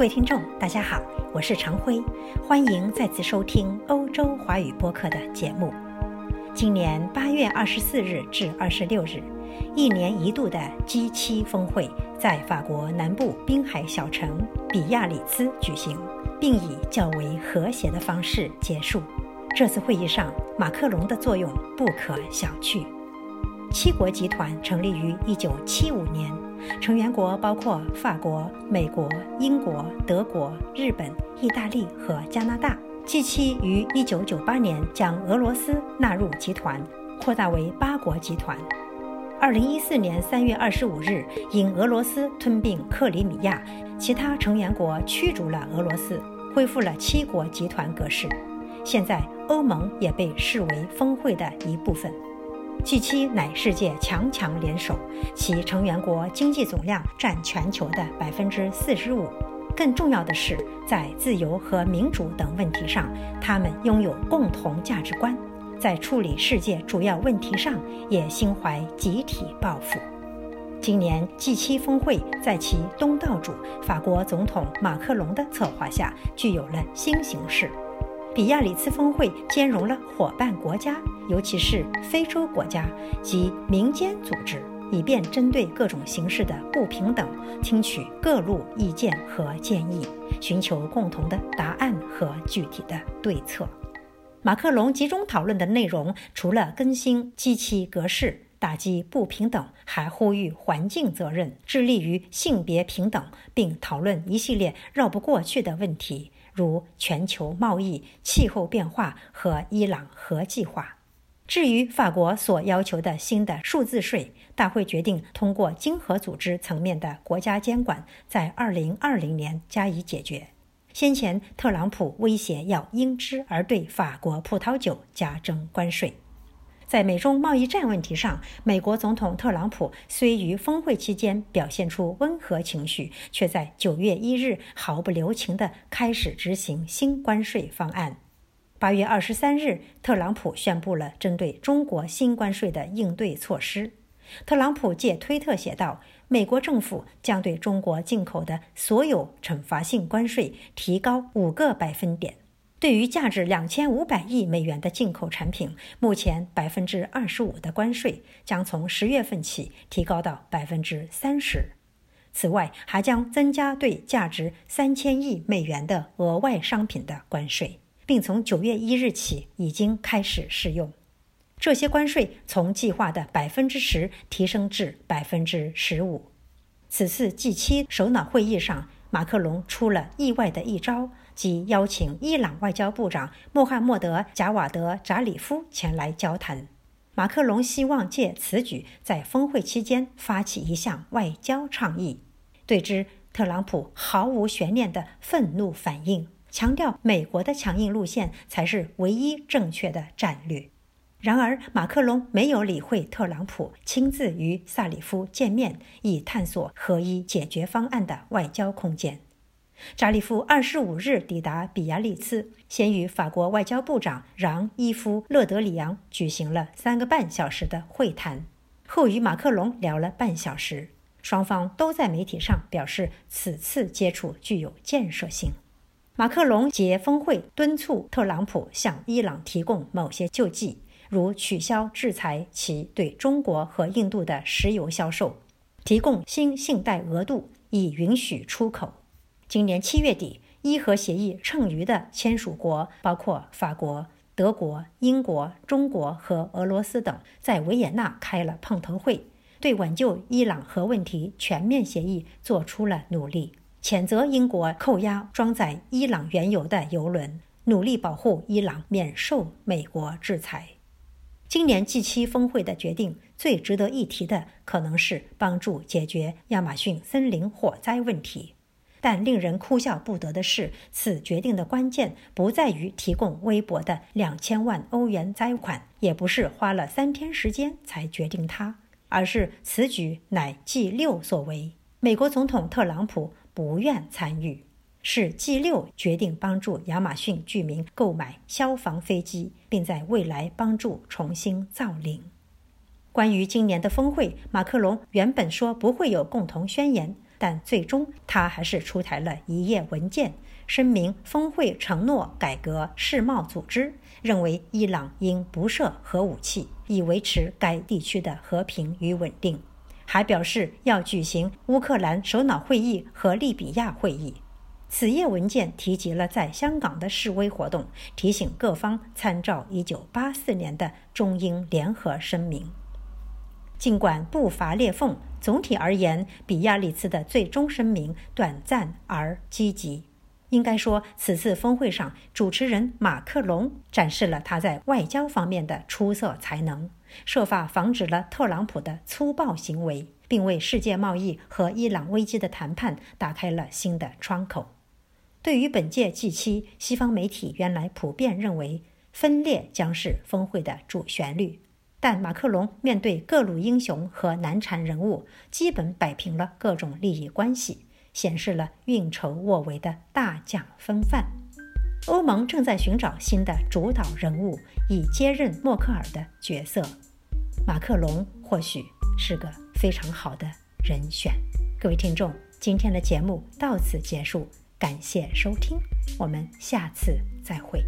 各位听众，大家好，我是常辉，欢迎再次收听欧洲华语播客的节目。今年八月二十四日至二十六日，一年一度的 G7 峰会在法国南部滨海小城比亚里兹举行，并以较为和谐的方式结束。这次会议上，马克龙的作用不可小觑。七国集团成立于一九七五年，成员国包括法国、美国、英国、德国、日本、意大利和加拿大。G7 于一九九八年将俄罗斯纳入集团，扩大为八国集团。二零一四年三月二十五日，因俄罗斯吞并克里米亚，其他成员国驱逐了俄罗斯，恢复了七国集团格式。现在，欧盟也被视为峰会的一部分。G7 乃世界强强联手，其成员国经济总量占全球的百分之四十五。更重要的是，在自由和民主等问题上，他们拥有共同价值观；在处理世界主要问题上，也心怀集体抱负。今年 G7 峰会在其东道主法国总统马克龙的策划下，具有了新形式。比亚里茨峰会兼容了伙伴国家，尤其是非洲国家及民间组织，以便针对各种形式的不平等，听取各路意见和建议，寻求共同的答案和具体的对策。马克龙集中讨论的内容，除了更新机器格式、打击不平等，还呼吁环境责任，致力于性别平等，并讨论一系列绕不过去的问题。如全球贸易、气候变化和伊朗核计划。至于法国所要求的新的数字税，大会决定通过经合组织层面的国家监管，在二零二零年加以解决。先前，特朗普威胁要因之而对法国葡萄酒加征关税。在美中贸易战问题上，美国总统特朗普虽于峰会期间表现出温和情绪，却在九月一日毫不留情地开始执行新关税方案。八月二十三日，特朗普宣布了针对中国新关税的应对措施。特朗普借推特写道：“美国政府将对中国进口的所有惩罚性关税提高五个百分点。”对于价值两千五百亿美元的进口产品，目前百分之二十五的关税将从十月份起提高到百分之三十。此外，还将增加对价值三千亿美元的额外商品的关税，并从九月一日起已经开始适用。这些关税从计划的百分之十提升至百分之十五。此次 G7 首脑会议上，马克龙出了意外的一招。即邀请伊朗外交部长穆罕默德·贾瓦德·扎里夫前来交谈。马克龙希望借此举在峰会期间发起一项外交倡议。对之，特朗普毫无悬念的愤怒反应，强调美国的强硬路线才是唯一正确的战略。然而，马克龙没有理会特朗普亲自与萨里夫见面，以探索合一解决方案的外交空间。扎里夫二十五日抵达比亚利茨，先与法国外交部长让·伊夫·勒德里昂举行了三个半小时的会谈，后与马克龙聊了半小时。双方都在媒体上表示，此次接触具有建设性。马克龙结峰会敦促特朗普向伊朗提供某些救济，如取消制裁其对中国和印度的石油销售，提供新信贷额度以允许出口。今年七月底，伊核协议剩余的签署国包括法国、德国、英国、中国和俄罗斯等，在维也纳开了碰头会，对挽救伊朗核问题全面协议做出了努力，谴责英国扣押装载伊朗原油的油轮，努力保护伊朗免受美国制裁。今年 G7 峰会的决定最值得一提的，可能是帮助解决亚马逊森林火灾问题。但令人哭笑不得的是，此决定的关键不在于提供微薄的两千万欧元灾款，也不是花了三天时间才决定它，而是此举乃 G 六所为。美国总统特朗普不愿参与，是 G 六决定帮助亚马逊居民购买消防飞机，并在未来帮助重新造林。关于今年的峰会，马克龙原本说不会有共同宣言。但最终他还是出台了一页文件，声明峰会承诺改革世贸组织，认为伊朗应不设核武器，以维持该地区的和平与稳定。还表示要举行乌克兰首脑会议和利比亚会议。此页文件提及了在香港的示威活动，提醒各方参照1984年的中英联合声明。尽管不乏裂缝，总体而言，比亚里茨的最终声明短暂而积极。应该说，此次峰会上，主持人马克龙展示了他在外交方面的出色才能，设法防止了特朗普的粗暴行为，并为世界贸易和伊朗危机的谈判打开了新的窗口。对于本届 G7，西方媒体原来普遍认为分裂将是峰会的主旋律，但马克龙面对各路英雄和难缠人物，基本摆平了各种利益关系。显示了运筹帷幄的大将风范。欧盟正在寻找新的主导人物，以接任默克尔的角色。马克龙或许是个非常好的人选。各位听众，今天的节目到此结束，感谢收听，我们下次再会。